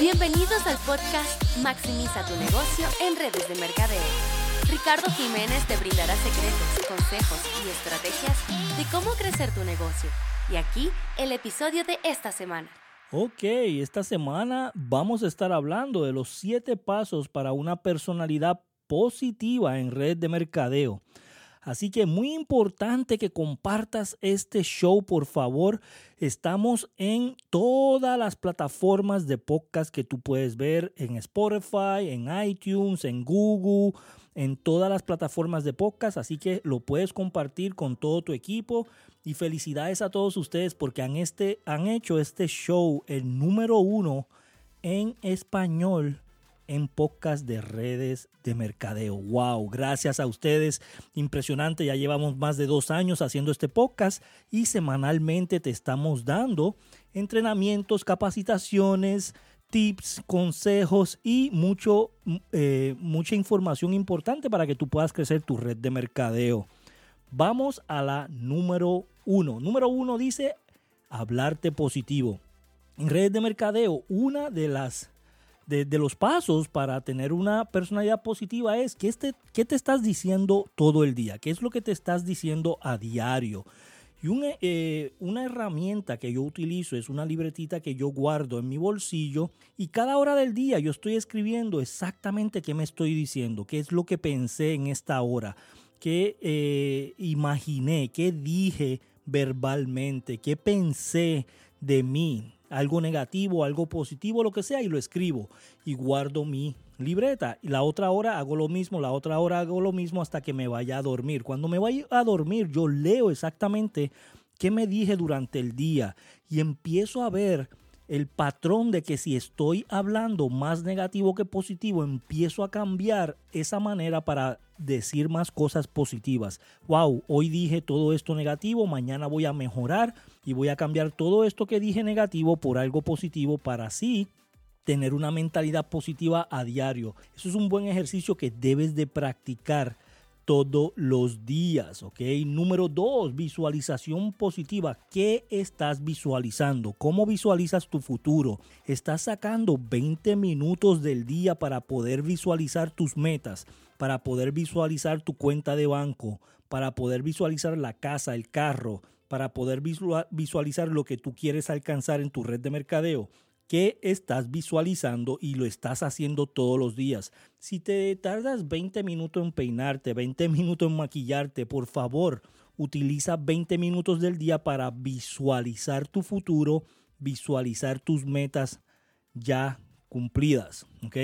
Bienvenidos al podcast Maximiza tu negocio en redes de mercadeo. Ricardo Jiménez te brindará secretos, consejos y estrategias de cómo crecer tu negocio. Y aquí el episodio de esta semana. Ok, esta semana vamos a estar hablando de los siete pasos para una personalidad positiva en red de mercadeo. Así que muy importante que compartas este show, por favor. Estamos en todas las plataformas de podcast que tú puedes ver, en Spotify, en iTunes, en Google, en todas las plataformas de podcast. Así que lo puedes compartir con todo tu equipo. Y felicidades a todos ustedes porque han, este, han hecho este show el número uno en español en podcast de redes de mercadeo. ¡Wow! Gracias a ustedes. Impresionante. Ya llevamos más de dos años haciendo este podcast y semanalmente te estamos dando entrenamientos, capacitaciones, tips, consejos y mucho, eh, mucha información importante para que tú puedas crecer tu red de mercadeo. Vamos a la número uno. Número uno dice hablarte positivo. En redes de mercadeo, una de las de, los pasos para tener una personalidad positiva es que este, qué te estás diciendo todo el día, qué es lo que te estás diciendo a diario. Y eh, una herramienta que yo utilizo es una libretita que yo guardo en mi bolsillo y cada hora del día yo estoy escribiendo exactamente qué me estoy diciendo, qué es lo que pensé en esta hora, qué eh, imaginé, qué dije verbalmente, qué pensé de mí, algo negativo, algo positivo, lo que sea, y lo escribo y guardo mi libreta. Y la otra hora hago lo mismo, la otra hora hago lo mismo hasta que me vaya a dormir. Cuando me vaya a dormir, yo leo exactamente qué me dije durante el día y empiezo a ver el patrón de que si estoy hablando más negativo que positivo, empiezo a cambiar esa manera para decir más cosas positivas. Wow, hoy dije todo esto negativo, mañana voy a mejorar y voy a cambiar todo esto que dije negativo por algo positivo para así tener una mentalidad positiva a diario. Eso es un buen ejercicio que debes de practicar todos los días, ¿ok? Número dos, visualización positiva. ¿Qué estás visualizando? ¿Cómo visualizas tu futuro? ¿Estás sacando 20 minutos del día para poder visualizar tus metas, para poder visualizar tu cuenta de banco, para poder visualizar la casa, el carro, para poder visualizar lo que tú quieres alcanzar en tu red de mercadeo? ¿Qué estás visualizando y lo estás haciendo todos los días. Si te tardas 20 minutos en peinarte, 20 minutos en maquillarte, por favor, utiliza 20 minutos del día para visualizar tu futuro, visualizar tus metas ya cumplidas, ¿ok?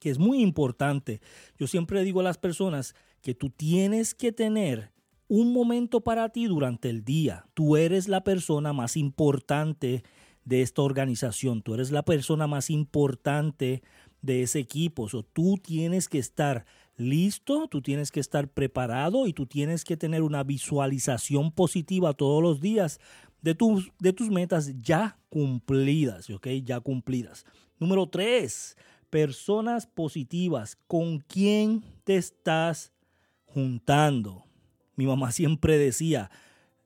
Que es muy importante. Yo siempre digo a las personas que tú tienes que tener un momento para ti durante el día. Tú eres la persona más importante de esta organización, tú eres la persona más importante de ese equipo, o tú tienes que estar listo, tú tienes que estar preparado y tú tienes que tener una visualización positiva todos los días de tus, de tus metas ya cumplidas. Ya cumplidas. Número tres, personas positivas. ¿Con quién te estás juntando? Mi mamá siempre decía,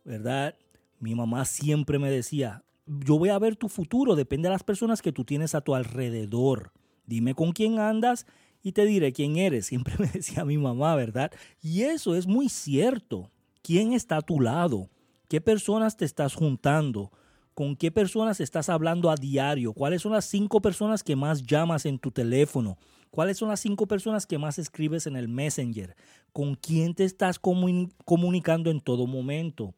¿verdad? Mi mamá siempre me decía, yo voy a ver tu futuro, depende de las personas que tú tienes a tu alrededor. Dime con quién andas y te diré quién eres. Siempre me decía mi mamá, ¿verdad? Y eso es muy cierto. ¿Quién está a tu lado? ¿Qué personas te estás juntando? ¿Con qué personas estás hablando a diario? ¿Cuáles son las cinco personas que más llamas en tu teléfono? ¿Cuáles son las cinco personas que más escribes en el Messenger? ¿Con quién te estás comunicando en todo momento?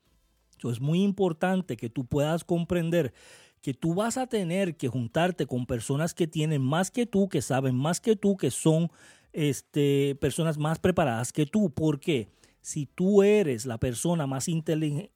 Es muy importante que tú puedas comprender que tú vas a tener que juntarte con personas que tienen más que tú, que saben más que tú, que son este, personas más preparadas que tú. Porque si tú eres la persona más,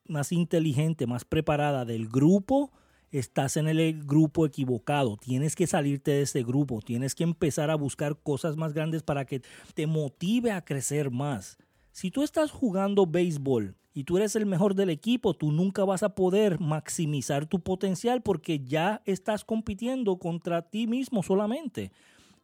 más inteligente, más preparada del grupo, estás en el grupo equivocado. Tienes que salirte de ese grupo. Tienes que empezar a buscar cosas más grandes para que te motive a crecer más. Si tú estás jugando béisbol y tú eres el mejor del equipo, tú nunca vas a poder maximizar tu potencial porque ya estás compitiendo contra ti mismo solamente.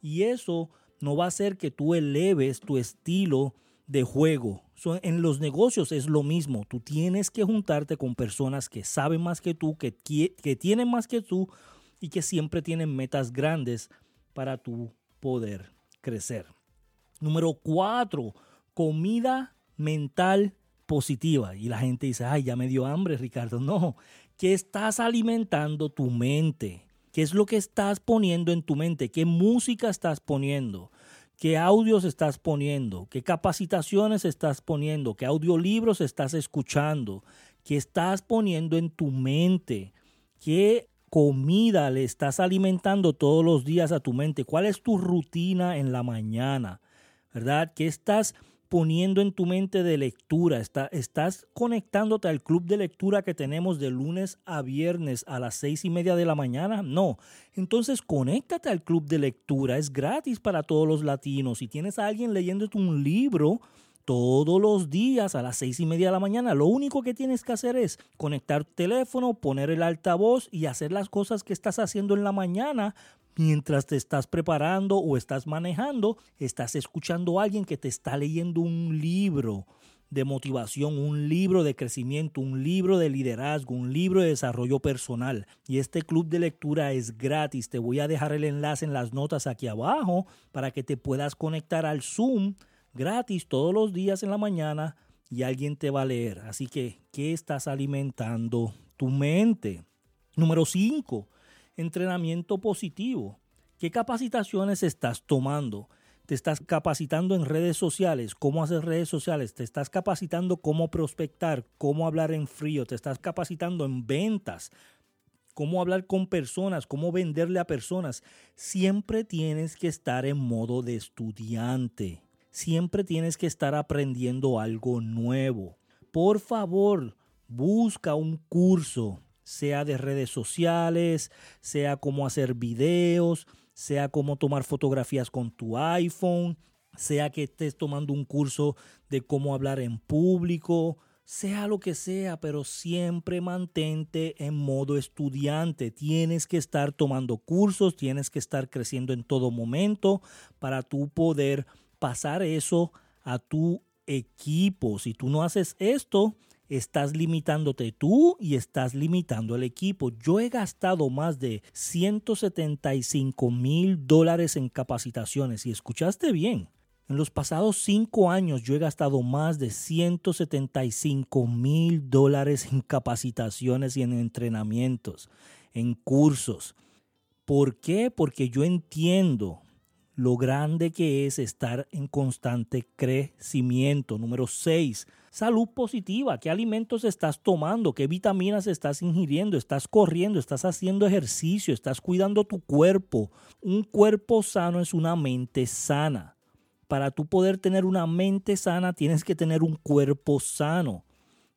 Y eso no va a hacer que tú eleves tu estilo de juego. en los negocios es lo mismo. Tú tienes que juntarte con personas que saben más que tú, que, que tienen más que tú, y que siempre tienen metas grandes para tu poder crecer. Número cuatro, comida mental positiva. Y la gente dice, ay, ya me dio hambre, Ricardo. No, que estás alimentando tu mente. ¿Qué es lo que estás poniendo en tu mente? ¿Qué música estás poniendo? ¿Qué audios estás poniendo? ¿Qué capacitaciones estás poniendo? ¿Qué audiolibros estás escuchando? ¿Qué estás poniendo en tu mente? ¿Qué comida le estás alimentando todos los días a tu mente? ¿Cuál es tu rutina en la mañana? ¿Verdad? ¿Qué estás poniendo en tu mente de lectura? ¿Estás conectándote al club de lectura que tenemos de lunes a viernes a las seis y media de la mañana? No. Entonces conéctate al club de lectura. Es gratis para todos los latinos. Si tienes a alguien leyéndote un libro, todos los días a las seis y media de la mañana. Lo único que tienes que hacer es conectar tu teléfono, poner el altavoz y hacer las cosas que estás haciendo en la mañana mientras te estás preparando o estás manejando, estás escuchando a alguien que te está leyendo un libro de motivación, un libro de crecimiento, un libro de liderazgo, un libro de desarrollo personal. Y este club de lectura es gratis. Te voy a dejar el enlace en las notas aquí abajo para que te puedas conectar al Zoom gratis todos los días en la mañana y alguien te va a leer. Así que, ¿qué estás alimentando tu mente? Número 5 entrenamiento positivo. ¿Qué capacitaciones estás tomando? ¿Te estás capacitando en redes sociales? ¿Cómo hacer redes sociales? ¿Te estás capacitando cómo prospectar? ¿Cómo hablar en frío? ¿Te estás capacitando en ventas? ¿Cómo hablar con personas? ¿Cómo venderle a personas? Siempre tienes que estar en modo de estudiante. Siempre tienes que estar aprendiendo algo nuevo. Por favor, busca un curso sea de redes sociales, sea cómo hacer videos, sea cómo tomar fotografías con tu iPhone, sea que estés tomando un curso de cómo hablar en público, sea lo que sea, pero siempre mantente en modo estudiante. Tienes que estar tomando cursos, tienes que estar creciendo en todo momento para tú poder pasar eso a tu equipo. Si tú no haces esto, estás limitándote tú y estás limitando al equipo. Yo he gastado más de 175 mil dólares en capacitaciones y escuchaste bien. En los pasados cinco años yo he gastado más de 175 mil dólares en capacitaciones y en entrenamientos, en cursos. ¿Por qué? Porque yo entiendo lo grande que es estar en constante crecimiento. Número 6, salud positiva. ¿Qué alimentos estás tomando? ¿Qué vitaminas estás ingiriendo? ¿Estás corriendo? ¿Estás haciendo ejercicio? ¿Estás cuidando tu cuerpo? Un cuerpo sano es una mente sana. Para tú poder tener una mente sana tienes que tener un cuerpo sano.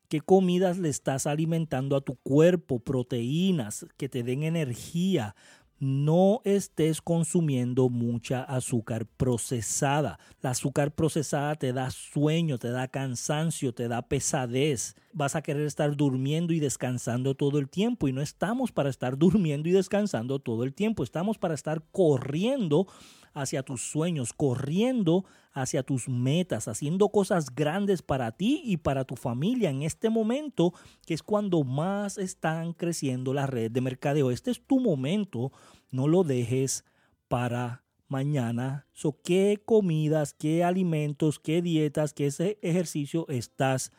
¿Qué comidas le estás alimentando a tu cuerpo? Proteínas que te den energía, no estés consumiendo mucha azúcar procesada. La azúcar procesada te da sueño, te da cansancio, te da pesadez. Vas a querer estar durmiendo y descansando todo el tiempo y no estamos para estar durmiendo y descansando todo el tiempo. Estamos para estar corriendo hacia tus sueños, corriendo hacia tus metas, haciendo cosas grandes para ti y para tu familia en este momento, que es cuando más están creciendo las redes de mercadeo. Este es tu momento, no lo dejes para mañana. So, ¿Qué comidas, qué alimentos, qué dietas, qué ese ejercicio estás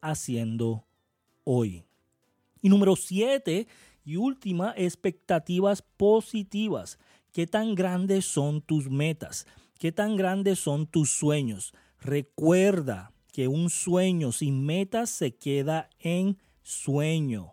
haciendo hoy? Y número siete y última, expectativas positivas. ¿Qué tan grandes son tus metas? ¿Qué tan grandes son tus sueños? Recuerda que un sueño sin metas se queda en sueño.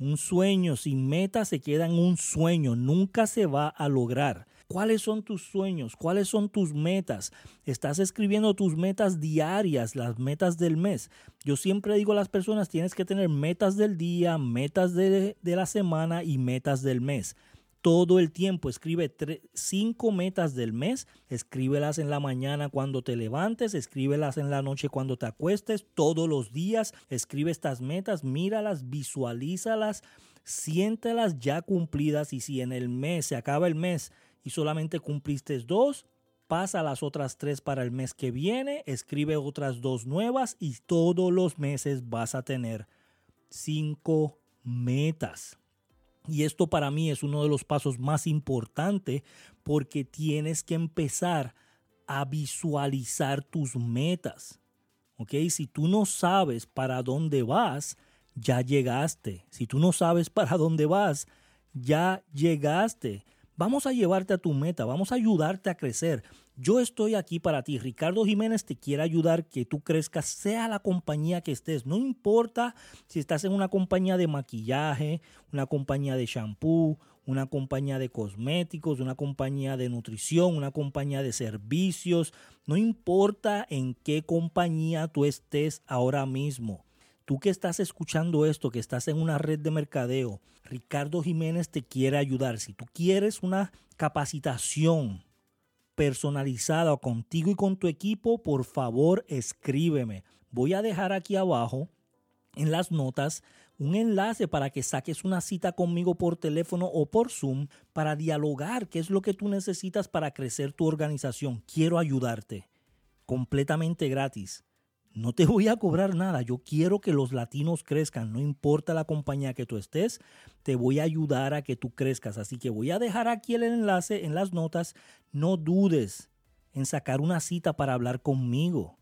Un sueño sin metas se queda en un sueño, nunca se va a lograr. ¿Cuáles son tus sueños? ¿Cuáles son tus metas? Estás escribiendo tus metas diarias, las metas del mes. Yo siempre digo a las personas, tienes que tener metas del día, metas de, de la semana y metas del mes todo el tiempo. Escribe cinco metas del mes, escríbelas en la mañana cuando te levantes, escríbelas en la noche cuando te acuestes, todos los días. Escribe estas metas, míralas, visualízalas, siéntelas ya cumplidas y si en el mes se acaba el mes y solamente cumpliste dos, pasa las otras tres para el mes que viene, escribe otras dos nuevas y todos los meses vas a tener cinco metas. Y esto para mí es uno de los pasos más importantes porque tienes que empezar a visualizar tus metas. ¿Ok? Si tú no sabes para dónde vas, ya llegaste. Si tú no sabes para dónde vas, ya llegaste. Vamos a llevarte a tu meta, vamos a ayudarte a crecer. Yo estoy aquí para ti. Ricardo Jiménez te quiere ayudar que tú crezcas, sea la compañía que estés. No importa si estás en una compañía de maquillaje, una compañía de shampoo, una compañía de cosméticos, una compañía de nutrición, una compañía de servicios. No importa en qué compañía tú estés ahora mismo. Tú que estás escuchando esto, que estás en una red de mercadeo, Ricardo Jiménez te quiere ayudar. Si tú quieres una capacitación personalizada contigo y con tu equipo, por favor escríbeme. Voy a dejar aquí abajo en las notas un enlace para que saques una cita conmigo por teléfono o por Zoom para dialogar qué es lo que tú necesitas para crecer tu organización. Quiero ayudarte completamente gratis. No te voy a cobrar nada, yo quiero que los latinos crezcan, no importa la compañía que tú estés, te voy a ayudar a que tú crezcas. Así que voy a dejar aquí el enlace en las notas, no dudes en sacar una cita para hablar conmigo.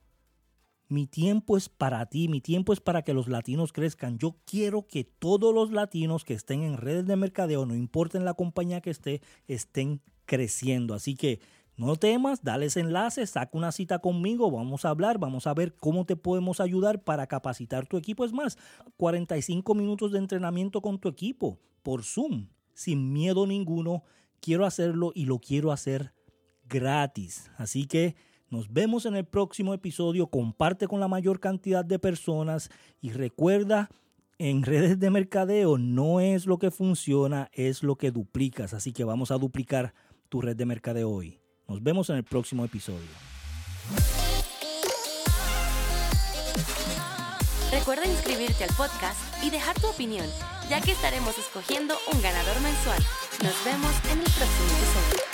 Mi tiempo es para ti, mi tiempo es para que los latinos crezcan. Yo quiero que todos los latinos que estén en redes de mercadeo, no importa en la compañía que esté, estén creciendo. Así que no temas, dale ese enlace, saca una cita conmigo, vamos a hablar, vamos a ver cómo te podemos ayudar para capacitar tu equipo. Es más, 45 minutos de entrenamiento con tu equipo por Zoom, sin miedo ninguno. Quiero hacerlo y lo quiero hacer gratis. Así que nos vemos en el próximo episodio. Comparte con la mayor cantidad de personas y recuerda en redes de mercadeo no es lo que funciona, es lo que duplicas. Así que vamos a duplicar tu red de mercadeo hoy. Nos vemos en el próximo episodio. Recuerda inscribirte al podcast y dejar tu opinión, ya que estaremos escogiendo un ganador mensual. Nos vemos en el próximo episodio.